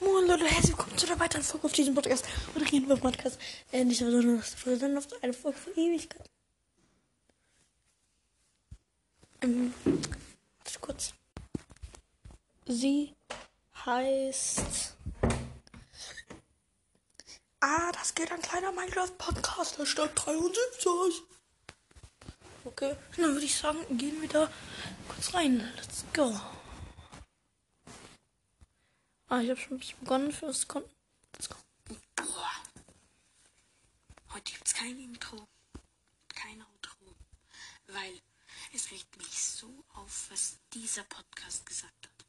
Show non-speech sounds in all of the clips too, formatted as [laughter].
Moin Leute, herzlich willkommen zu einer weiteren Folge auf diesem Podcast. Und reden wir Podcast. Äh, nicht Folge, sondern auf eine Folge von Ewigkeit. Ähm, warte kurz. Sie heißt. Ah, das geht ein kleiner Minecraft-Podcast, der Stadt 73. Okay, dann würde ich sagen, gehen wir da kurz rein. Let's go. Ah, ich habe schon ein bisschen begonnen für das Kon Let's go. Boah. Heute gibt's kein Intro. Kein Outro. Weil es regt mich so auf, was dieser Podcast gesagt hat.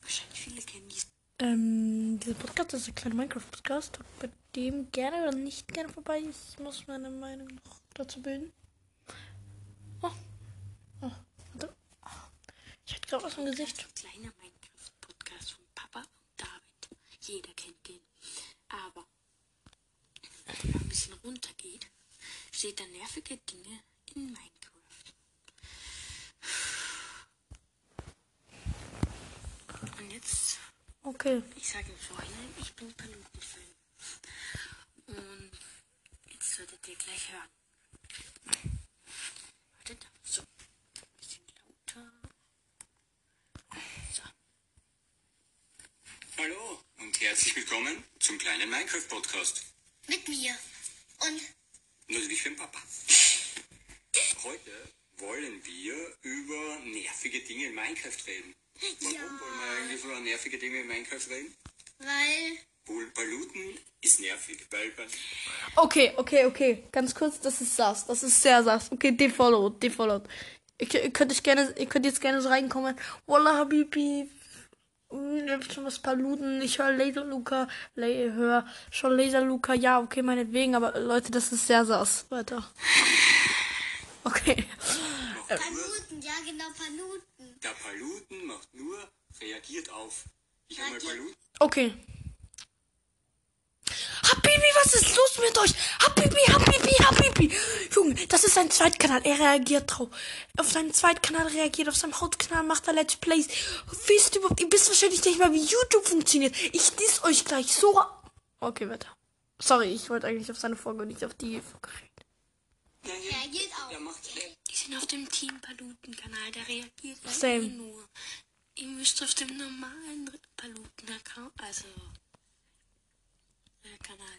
Wahrscheinlich viele kennen diesen. Ähm, dieser Podcast ist ein kleiner Minecraft-Podcast, bei dem gerne oder nicht gerne vorbei. Ich muss meine Meinung noch dazu bilden. Oh. Oh, warte. Ich hatte gerade was im Gesicht. Ein kleiner Minecraft-Podcast von Papa und David. Jeder kennt den. Aber wenn man ein bisschen runtergeht, steht da nervige Dinge in Minecraft. Und jetzt Okay. Ich sage im Vorhinein, ich bin Palutenfan. Und jetzt solltet ihr gleich hören. Wartet, so. Ein bisschen lauter. So. Hallo und herzlich willkommen zum kleinen Minecraft-Podcast. Mit mir. Und Natürlich für den Papa. Heute wollen wir über nervige Dinge in Minecraft reden. Warum Ja. wollen wir eigentlich über nervige Dinge in Minecraft reden? weil Wohl Paluten ist nervig, weil Okay, okay, okay. Ganz kurz, das ist sass. Das ist sehr sass. Okay, defollowed, defollowed. Ihr könnt ich gerne, ihr könnt jetzt gerne so reinkommen. Wallah Habibi. Hm, schon was Paluten. Ich höre Laser Luca. La hör schon Laser Luca. Ja, okay, meinetwegen. Aber Leute, das ist sehr sass. Weiter. [laughs] Okay. Paluten, ja genau, Paluten. der Paluten macht nur, reagiert auf. Ich habe mal. Paluten. Okay. Habibi, was ist los mit euch? Habibi, Habibi, Habibi. Junge, das ist sein Zweitkanal. Er reagiert drauf. Auf seinem Zweitkanal reagiert, auf seinem Hauptkanal macht er Let's Plays. Wisst ihr überhaupt, ihr wisst wahrscheinlich nicht mal, wie YouTube funktioniert. Ich diss euch gleich so. Okay, weiter. Sorry, ich wollte eigentlich auf seine Folge und nicht auf die Folge reden. Der, Reagiert auch. Die sind auf dem Team Paluten-Kanal, der reagiert Same. eh nur. Ihr müsst auf dem normalen Paluten-Account, also äh, Kanal.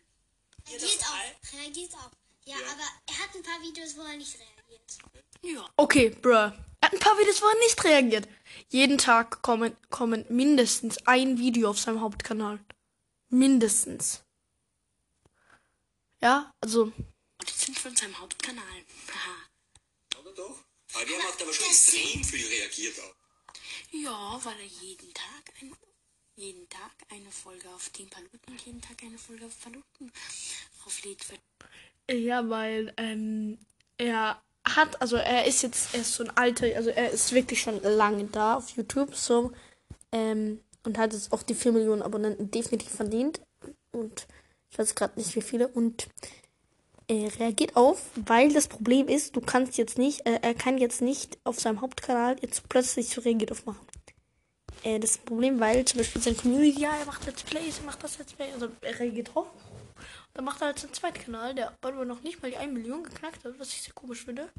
Reagiert auch. Reagiert auch. Ja, aber er hat ein paar Videos, wo er nicht reagiert. Ja. Okay, bruh. Er hat ein paar Videos, wo er nicht reagiert. Jeden Tag kommen, kommen mindestens ein Video auf seinem Hauptkanal. Mindestens. Ja, also, Und die sind von seinem Hauptkanal. Haha. Oder doch? Aber der macht aber schon extrem viel reagiert auch. Ja, weil er jeden Tag ein, jeden Tag eine Folge auf Team Paluten jeden Tag eine Folge auf Paluten auflädt. Ja, weil ähm, er hat, also er ist jetzt, er ist so ein alter, also er ist wirklich schon lange da auf YouTube, so ähm, und hat jetzt auch die 4 Millionen Abonnenten definitiv verdient und ich weiß gerade nicht wie viele und er reagiert auf, weil das Problem ist, du kannst jetzt nicht, äh, er kann jetzt nicht auf seinem Hauptkanal jetzt plötzlich so reagiert aufmachen. Äh, das Problem, weil zum Beispiel sein Community, ja, er macht Let's Plays, er macht das Let's Play, also er reagiert drauf. Dann macht er halt seinen Zweitkanal, der aber noch nicht mal die 1 Million geknackt hat, was ich sehr komisch finde.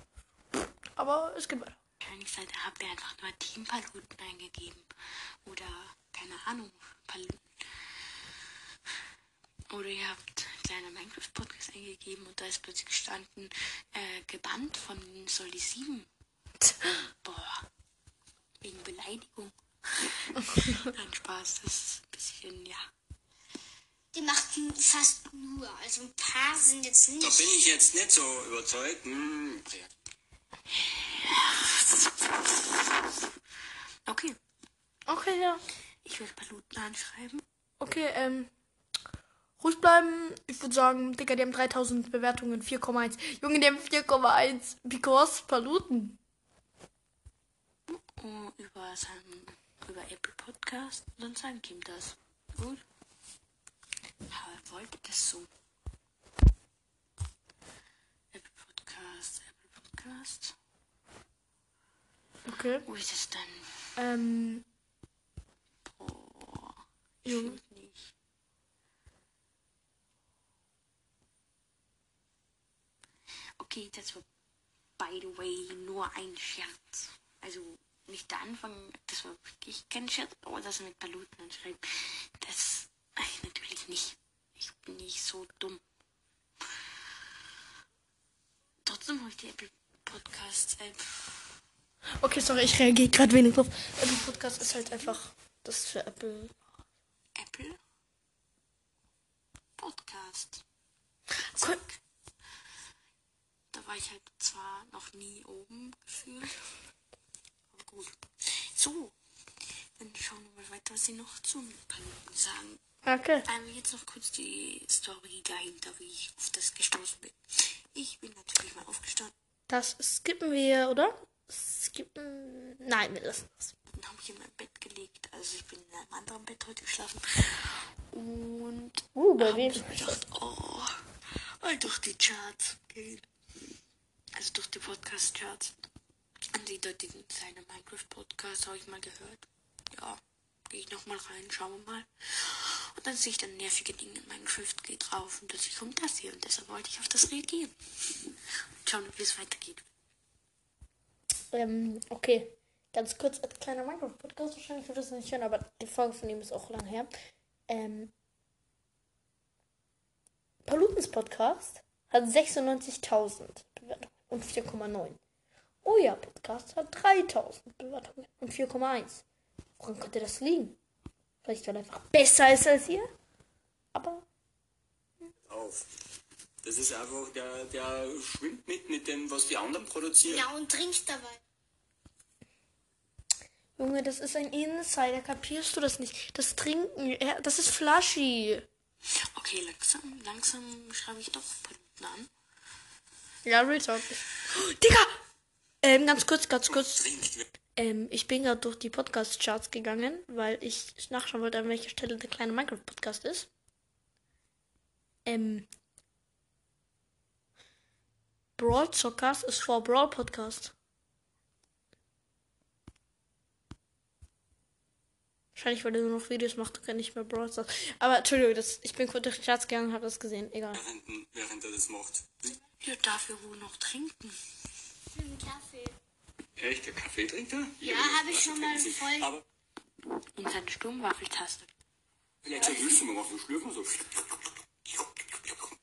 Aber es geht weiter. Ihr, habt ihr einfach nur Team Paluten eingegeben. Oder, keine Ahnung, Paluten. Oder ihr habt kleiner Minecraft-Podcast eingegeben und da ist plötzlich gestanden, äh, gebannt von Soldi 7. [laughs] Boah. Wegen Beleidigung. [laughs] Nein, Spaß, das ist ein bisschen, ja. Die machten fast nur. Also ein paar sind jetzt Da nicht. bin ich jetzt nicht so überzeugt. Hm, Okay, Okay, ja. ich will Paluten anschreiben. Okay, ähm. Ruhig bleiben. Ich würde sagen, Digga, die haben 3000 Bewertungen, 4,1. Junge, die haben 4,1. Because Paluten. Oh, über seinen, über Apple Podcast und dann sagen ihm das. Gut. Aber er wollte das so. Apple Podcast, Apple Podcast. Okay. Wo ist es dann? Ähm. Boah. Junge. Stimmt nicht. Okay, das war by the way nur ein Scherz. Also nicht der Anfang, das war wirklich kein Scherz, aber das mit Paluten anschreiben, das ach, natürlich nicht. Ich bin nicht so dumm. Trotzdem habe ich die Apple Podcast App. Okay, sorry, ich reagiere gerade wenig drauf. Apple Podcast ist halt einfach das für Apple. Apple Podcast. Cool. Da war ich halt zwar noch nie oben gefühlt. Gut. So. Dann schauen wir mal weiter, was sie noch zum Paluten sagen. Okay. Ähm, jetzt noch kurz die Story dahinter, wie ich auf das gestoßen bin. Ich bin natürlich mal aufgestanden. Das skippen wir, oder? Skippen. Nein, wir lassen das. Dann habe ich in mein Bett gelegt. Also ich bin in einem anderen Bett heute geschlafen. Und Uh, bei wem? mir gedacht, oh, mal durch die Charts gehen. Also durch die Podcast-Charts. Und die dortigen kleine Minecraft-Podcast habe ich mal gehört. Ja, gehe ich nochmal rein, schauen wir mal. Und dann sehe ich dann nervige Dinge in Minecraft, gehe drauf und plötzlich kommt das hier. Und deshalb wollte ich auf das reagieren. Und schauen, wie es weitergeht. Ähm, okay. Ganz kurz als kleiner Minecraft-Podcast. Wahrscheinlich wird das nicht hören, aber die Folge von ihm ist auch lang her. Ähm, Palutens Podcast hat 96.000 Bewertungen und 4,9. Oh ja, Podcast hat 3.000 Bewertungen und 4,1. Woran könnte das liegen? Vielleicht, weil er einfach besser ist als ihr? Aber Auf. Das ist einfach, der, der schwimmt mit, mit dem, was die anderen produzieren. Ja, und trinkt dabei. Junge, das ist ein Insider. Kapierst du das nicht? Das Trinken, das ist Flashy. Okay, langsam, langsam schreibe ich doch Paluten an. Ja, Real Talk. Oh, Digga! Ähm, ganz kurz, ganz kurz. Ähm, ich bin gerade durch die Podcast-Charts gegangen, weil ich nachschauen wollte, an welcher Stelle der kleine Minecraft-Podcast ist. Ähm. Brawl Zockers ist vor Brawl Podcast. Wahrscheinlich, weil er nur noch Videos macht und kann nicht mehr Brawl Stars. Aber Entschuldigung, das, ich bin kurz durch die Charts gegangen und habe das gesehen. Egal. Während, während er das macht. Ja, dafür wohl noch trinken. Einen Kaffee. Echt, der Kaffee trinkt er? Ja, habe ich schon mal voll. Aber In seine Sturmwaffeltaste. vielleicht soll Hilfe mal machen, schlürfen so.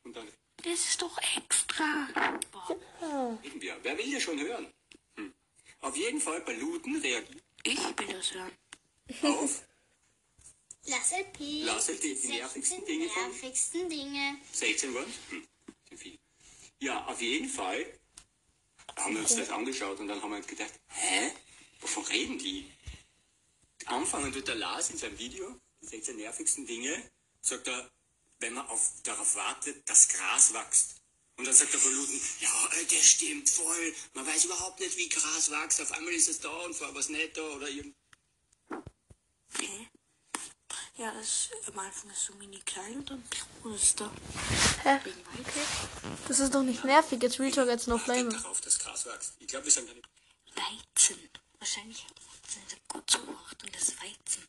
Und dann Das ist doch extra. Boah, reden wir. Wer will das schon hören? Hm. Auf jeden Fall, Paluten reagiert ich will das hören. auf Lass LP. Lass LP, die nervigsten Dinge von- nervigsten Dinge. 16 waren hm. viel. Ja, auf jeden Fall haben wir uns das angeschaut und dann haben wir uns gedacht, hä? Wovon reden die? Anfangen tut der Lars in seinem Video, die 16 nervigsten Dinge, sagt er, wenn man auf, darauf wartet, dass Gras wächst. Und dann sagt der Paluten, ja, das stimmt voll. Man weiß überhaupt nicht, wie Gras wächst. Auf einmal ist es da und vorher war es nicht da oder irgend. Okay. Ja, das am Anfang ist so mini klein und dann ist es da. Hä? Das ist doch nicht nervig. Jetzt Real Talk als No Wartet Flame. darauf, dass Wächst. Ich glaube, wir sind nicht. Weizen. Wahrscheinlich hat Weizen gut zugemacht und das Weizen.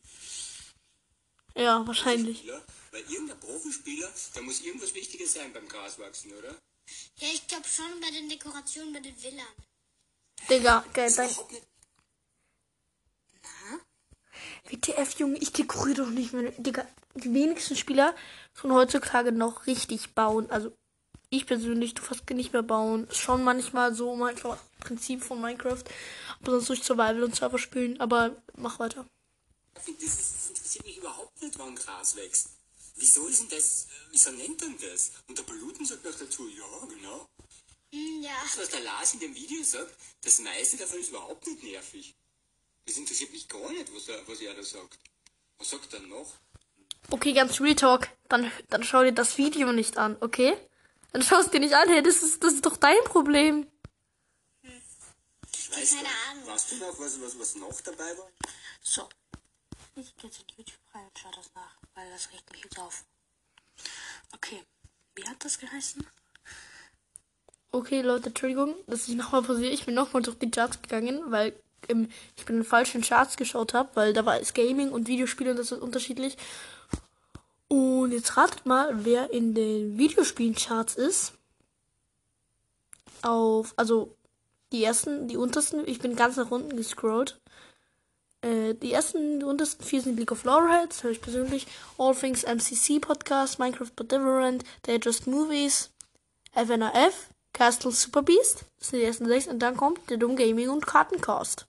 Ja, wahrscheinlich. Spieler, weil irgendein Profispieler, da muss irgendwas Wichtiges sein beim Graswachsen, oder? Ja, ich glaube schon bei den Dekorationen bei den Villan. Digga, geil, Das ist dein nicht WTF, Junge, ich dekoriere doch nicht mehr. Digga, die wenigsten Spieler tun heutzutage noch richtig bauen. Also, ich persönlich tu fast nicht mehr bauen. Ist Schon manchmal so, um einfach Prinzip von Minecraft. Aber sonst durch Survival und Server spielen. Aber mach weiter. Das, ist, das interessiert mich überhaupt nicht, wann Gras wächst. Wieso ist denn das, äh, wieso nennt man das? Und der Paluten sagt noch dazu, ja, genau. Ja. Was der Lars in dem Video sagt, das meiste davon ist überhaupt nicht nervig. Das interessiert mich gar nicht, was er, was er da sagt. Was sagt er noch? Okay, ganz Real Talk. Dann, dann schau dir das Video nicht an, okay? Dann schaust dir nicht an, hey, das ist, das ist doch dein Problem. Ich weiß Keine. Ahnung. Weißt du noch, was, was, was noch dabei war? So. Ich gehe jetzt in YouTube rein und schau das nach, weil das regt mich jetzt auf. Okay. Wie hat das geheißen? Okay, Leute, Entschuldigung, dass ich nochmal pausiere. Ich bin nochmal durch die Charts gegangen, weil im, ich bin in den falschen Charts geschaut habe, weil da war es Gaming und Videospiele und das ist unterschiedlich. Und jetzt ratet mal, wer in den Videospielen-Charts ist. Auf, also die ersten, die untersten, ich bin ganz nach unten gescrollt. Äh, die ersten, die untersten vier sind League of Lawheads, höre ich persönlich. All Things MCC Podcast, Minecraft But Different, They Just Movies, FNAF, Castle Super Beast. Das sind die ersten sechs. Und dann kommt der Dumm Gaming und Kartencast.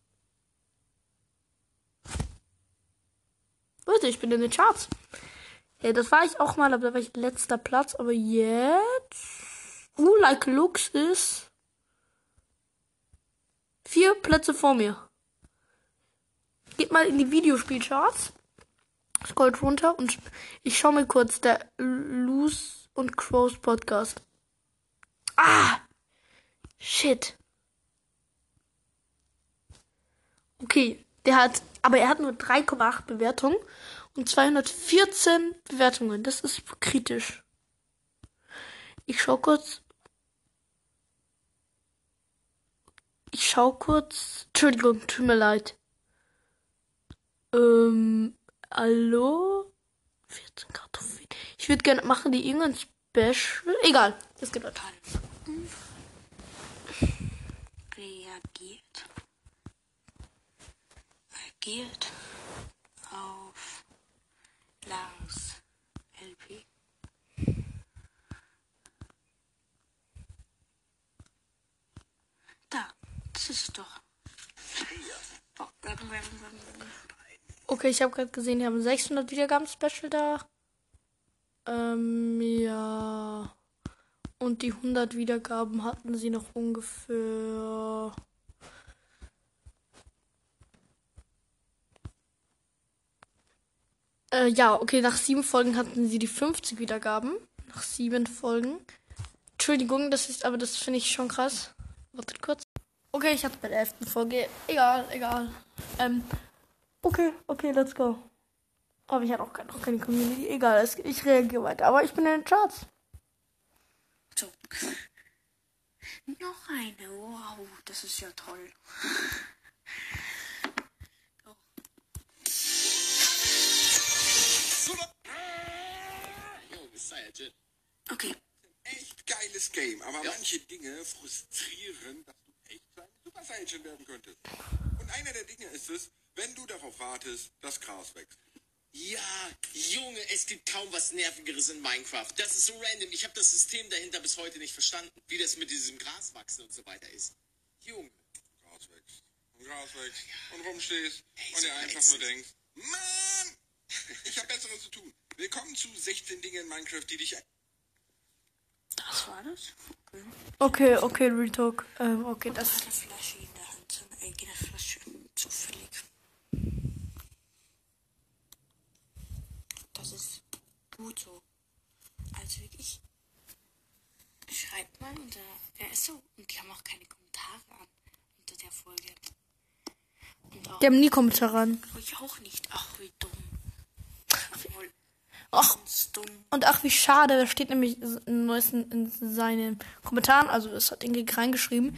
Leute, ich bin in den Charts. Ja, das war ich auch mal, aber da war ich letzter Platz. Aber jetzt. Uh, Like Looks ist. Vier Plätze vor mir. Geht mal in die Videospielcharts. Scrollt runter und ich schau mir kurz der Loose und Crows Podcast. Ah! Shit. Okay, der hat, aber er hat nur 3,8 Bewertungen und 214 Bewertungen. Das ist kritisch. Ich schau kurz. Ich schau kurz. Entschuldigung, tut mir leid. Ähm, hallo? 14 Kartoffeln. Ich würde gerne machen die irgendein Special. Egal, das geht weiter. Reagiert. Reagiert Lars LP. Da, das ist doch. Oh. Okay, ich habe gerade gesehen, die haben 600 Wiedergaben Special da. Ähm, ja. Und die 100 Wiedergaben hatten sie noch ungefähr. Äh, ja, okay, nach sieben Folgen hatten sie die 50 Wiedergaben. Nach sieben Folgen. Entschuldigung, das ist, aber das finde ich schon krass. Wartet kurz. Okay, ich hatte bei der elften Folge. Egal, egal. Ähm, okay, okay, let's go. Aber ich hatte auch keine, noch keine Community. Egal, es, ich reagiere weiter. Aber ich bin in den Charts. So. Noch eine. Wow, das ist ja toll. Oh. Okay. Echt geiles Game, aber manche Dinge frustrieren, dass du echt zu einem Super Saiyajin werden könntest. Und einer der Dinge ist es, wenn du darauf wartest, dass Gras wächst. Ja, Junge, es gibt kaum was Nervigeres in Minecraft. Das ist so random. Ich habe das System dahinter bis heute nicht verstanden, wie das mit diesem Graswachsen und so weiter ist. Junge. Gras wächst. Und Gras wächst. Und rumstehst. Ey, und dir einfach ätzend. nur denkst, Mann! Ich habe Besseres zu tun. Willkommen zu 16 Dinge in Minecraft, die dich... Das war das? Okay. Okay, Real Talk. Ähm, okay, Das eine Flasche in der Hand. So eine eigene Flasche. Zufällig. Das ist gut so. Also wirklich. Schreibt mal unter. Wer ist so? Und die haben auch keine Kommentare an unter der Folge. Und auch. Die haben nie Kommentare an. Ich auch nicht. Ach, wie dumm. Obwohl, Dumm. und ach, wie schade. Da steht nämlich in, neuesten, in seinen Kommentaren, also es hat Ingrid reingeschrieben,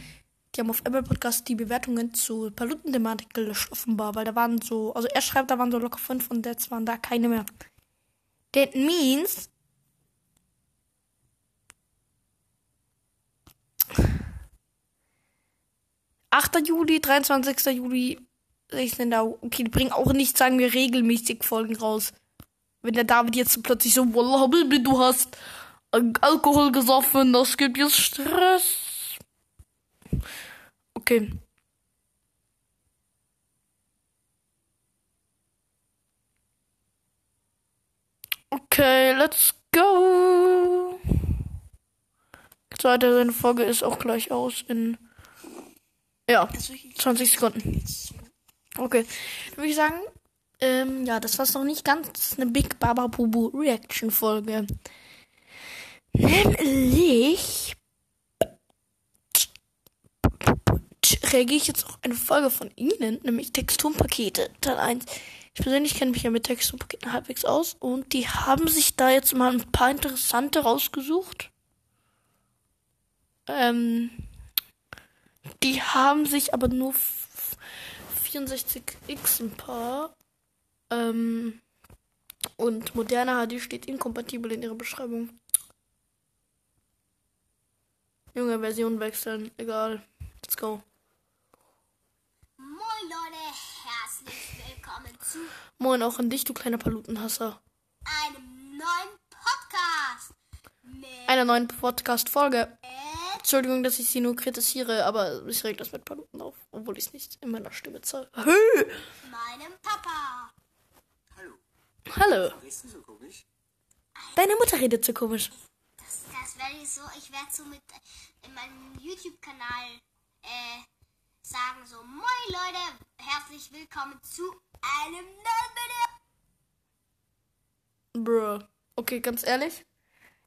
die haben auf Apple Podcast die Bewertungen zu Paluten-Thematik gelöscht, offenbar, weil da waren so, also er schreibt, da waren so locker fünf und jetzt waren da keine mehr. That means. Achter Juli, 23. Juli, 16. Au- Okay, die bringen auch nicht, sagen wir, regelmäßig Folgen raus. Wenn der David jetzt plötzlich so, Wallah, du hast Alkohol gesoffen, das gibt jetzt Stress. Okay. Okay, let's go. Zweite seine Folge ist auch gleich aus in ja, Also ich 20 Sekunden. jetzt so. Okay, dann würde ich sagen, ähm, ja, das war noch nicht ganz eine Big Baba Bubu Reaction Folge. Nämlich reagiere ich jetzt auf eine Folge von Ihnen, nämlich Texturpakete Teil 1. Ich persönlich kenne mich ja mit Texturpaketen halbwegs aus und die haben sich da jetzt mal ein paar interessante rausgesucht. Ähm, die haben sich aber nur f- 64X ein paar. Ähm, und moderne HD steht inkompatibel in ihrer Beschreibung. Junge Version wechseln, egal. Let's go. Moin Leute, herzlich willkommen zu Moin auch an dich, du kleiner Palutenhasser. einem neuen Podcast Einer neuen Podcast-Folge. Entschuldigung, dass ich sie nur kritisiere, aber ich reg das mit Paluten auf, obwohl ich es nicht in meiner Stimme zeige. meinem Papa. Hallo. Deine Mutter redet so komisch. Das, das werde ich so, ich werde so mit in meinem YouTube-Kanal äh, sagen so, moin Leute, herzlich willkommen zu einem neuen Video. Bruh. Okay, ganz ehrlich.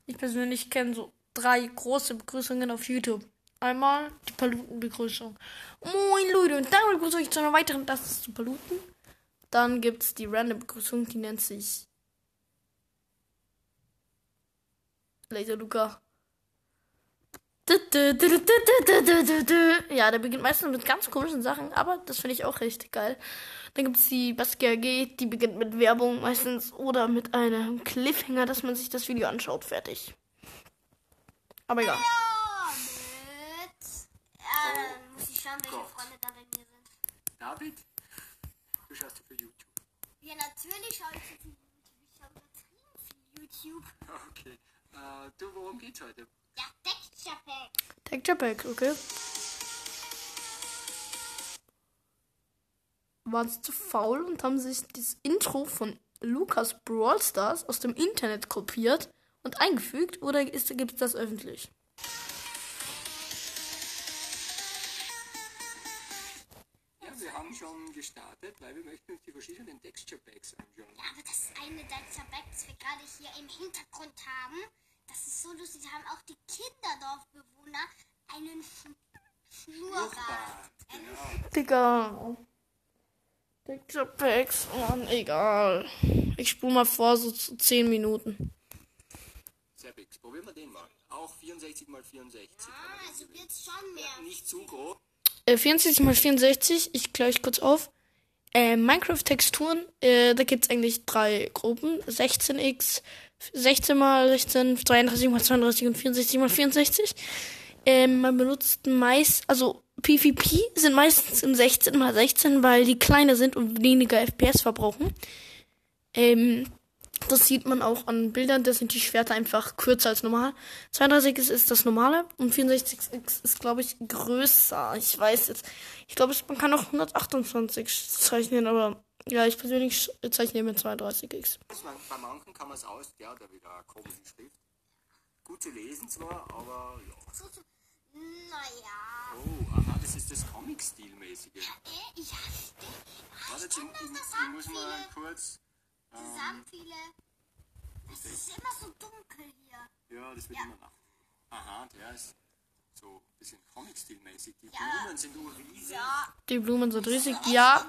Ich persönlich kenne so drei große Begrüßungen auf YouTube. Einmal die Palutenbegrüßung. Moin Leute, und dann begrüße ich zu einer weiteren Taste zu Paluten. Dann gibt's die random Begrüßung, die nennt sich Laser Luca. Ja, der beginnt meistens mit ganz komischen Sachen, aber das finde ich auch richtig geil. Dann gibt es die Baskia G, die beginnt mit Werbung meistens oder mit einem Cliffhanger, dass man sich das Video anschaut. Fertig. Aber egal. Mit. Ja, dann muss ich schauen, welche Gott. Freunde da bei mir sind. David? Du schaust du für YouTube. Ja, natürlich schaue ich viel YouTube. Ich schaue übertrieben viel YouTube. Okay. Äh, du, worum geht's heute? Ja, Texture Pack. Texture Pack, okay. Waren sie zu faul und haben sich das Intro von Lukas Brawl Stars aus dem Internet kopiert und eingefügt oder gibt es das öffentlich? Ja, wir haben schon gestartet, weil wir möchten uns die verschiedenen Texture Packs anschauen. Ja, aber das eine Texture Pack, das wir gerade hier im Hintergrund haben, das ist so lustig. Da haben auch die Kinderdorfbewohner einen Sch Schnurrbart. Genau. Digga. Texture Packs, Mann, egal. Ich spule mal vor, so zu 10 Minuten. Sehr big. Probieren wir den mal. Auch 64 mal 64. Ah, also wird's schon mehr. Nicht zu groß. Äh, 64 mal 64, ich kläre euch kurz auf. Äh, Minecraft-Texturen, äh, da gibt es eigentlich drei Gruppen. 16x, 16 mal 16, 32 mal 32 und 64 mal 64. Ähm, man benutzt meist, also PvP sind meistens in 16 mal 16, weil die kleiner sind und weniger FPS verbrauchen. Ähm, das sieht man auch an Bildern, da sind die Schwerter einfach kürzer als normal. 32 ist, ist das normale und 64x ist, glaube ich, größer. Ich weiß jetzt. Ich glaube, man kann auch 128 zeichnen, aber ja, ich persönlich zeichne mit 32x. Man- Bei manchen kann man es aus, der hat ja wieder eine komische Schrift. Gut zu lesen zwar, aber ja. Naja. Oh, aha, das ist das Comic-Stil-mäßige. Äh, ja, stimmt. Warte, ich ich, kenn das, ich, das ich haben muss mal viele. kurz. Haben viele. Das ist immer so dunkel hier. Ja, das wird Ja. immer nach. Aha, der ist so ein bisschen Comic-Stil-mäßig. Die Ja. Blumen sind nur riesig. Ja. Die Blumen sind riesig. Ja,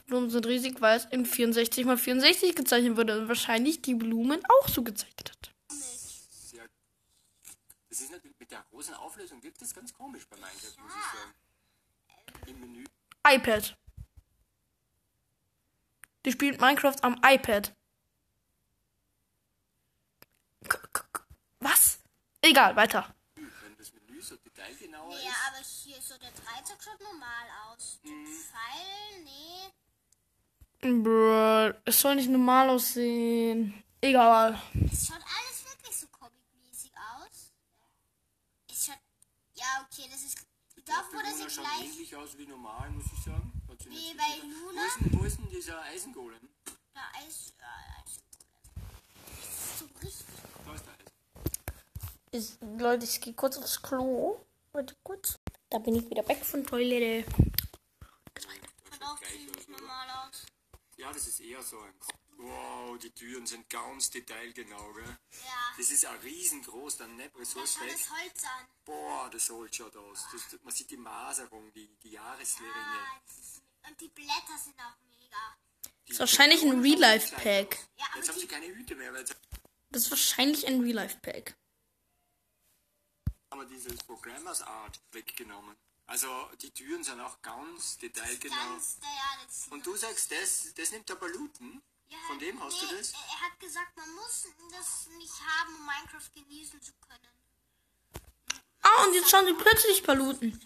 die Blumen sind riesig, weil es in 64 mal 64 gezeichnet wurde und wahrscheinlich die Blumen auch so gezeichnet hat. Sehr, das ist natürlich mit der großen Auflösung wirkt das ganz komisch bei Minecraft, muss ich sagen. Im Menü. iPad. Die spielt Minecraft am iPad. K k k- was? Egal, weiter. Das so detailgenauer Nee, ist. aber hier so der Dreieck schaut normal aus. Den Pfeil, nee. Bruh, es soll nicht normal aussehen. Egal. Es schaut alles wirklich so comic-mäßig aus. Es schaut. Ja, okay, das ist. Doch, wo das jetzt schaut gleich. ähnlich aus wie normal, muss ich sagen. So bei Luna- Wo ist, denn, wo ist denn dieser Eisengolem? Da ist. Ja, ist das ist so richtig. Da ist der Eisen. Ich, Leute, ich gehe kurz aufs Klo. Warte kurz. Da bin ich wieder weg von Toilette. Schaut auch ziemlich normal aus. Ja, das ist eher so ein. Wow, die Türen sind ganz detailgenau, gell? Ja. Das ist ja riesengroß, dann nicht Da schaut weg. das Holz an. Boah, das holt schaut aus. Das, man sieht die Maserung, die, die Jahresringe. Ah, das ist, und die Blätter sind auch mega. Das ist wahrscheinlich ein Real-Life-Pack. Ja, aber Jetzt haben sie keine Hüte mehr, weil Das ist wahrscheinlich ein Real-Life-Pack. haben wir dieses Programmers Art weggenommen. Also die Türen sind auch ganz detailgenau. Ganz, ja, Und du sagst, das, das nimmt aber Looten? ja, Von dem hast du nee, das? Er, er hat gesagt, man muss das nicht haben, um Minecraft genießen zu können. Ah, und jetzt schauen sie plötzlich Paluten.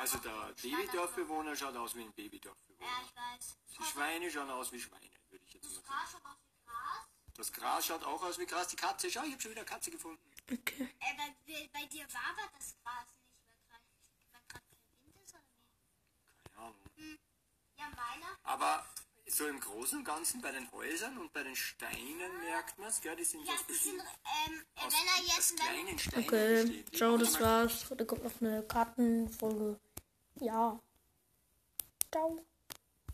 Also der Babydorfbewohner schaut aus wie ein Babydorfbewohner. Ja, ich weiß. Die Schweine schauen aus wie Schweine, würde ich jetzt mal Das sagen. Gras schaut aus wie Gras. Das Gras schaut auch aus wie Gras. Die Katze, schau, ich habe schon wieder eine Katze gefunden. Okay. Äh, bei, bei dir war aber das Gras nicht, weil gerade kein Wind ist, oder wie? Keine Ahnung. Ja, meiner. Aber so im Großen und Ganzen bei den Häusern und bei den Steinen merkt man es, gell, die sind Ja, aus die sind, ähm, äh, aus, wenn er aus jetzt, wenn, kleinen Steinen Okay, besteht. ciao, das war's. Da kommt noch eine Kartenfolge. Ja. Ciao.